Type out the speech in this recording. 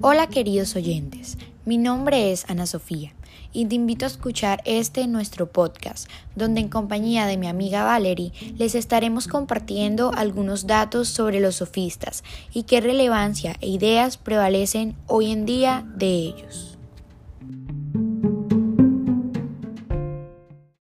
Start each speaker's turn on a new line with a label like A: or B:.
A: Hola queridos oyentes, mi nombre es Ana Sofía y te invito a escuchar este nuestro podcast, donde en compañía de mi amiga Valerie les estaremos compartiendo algunos datos sobre los sofistas y qué relevancia e ideas prevalecen hoy en día de ellos.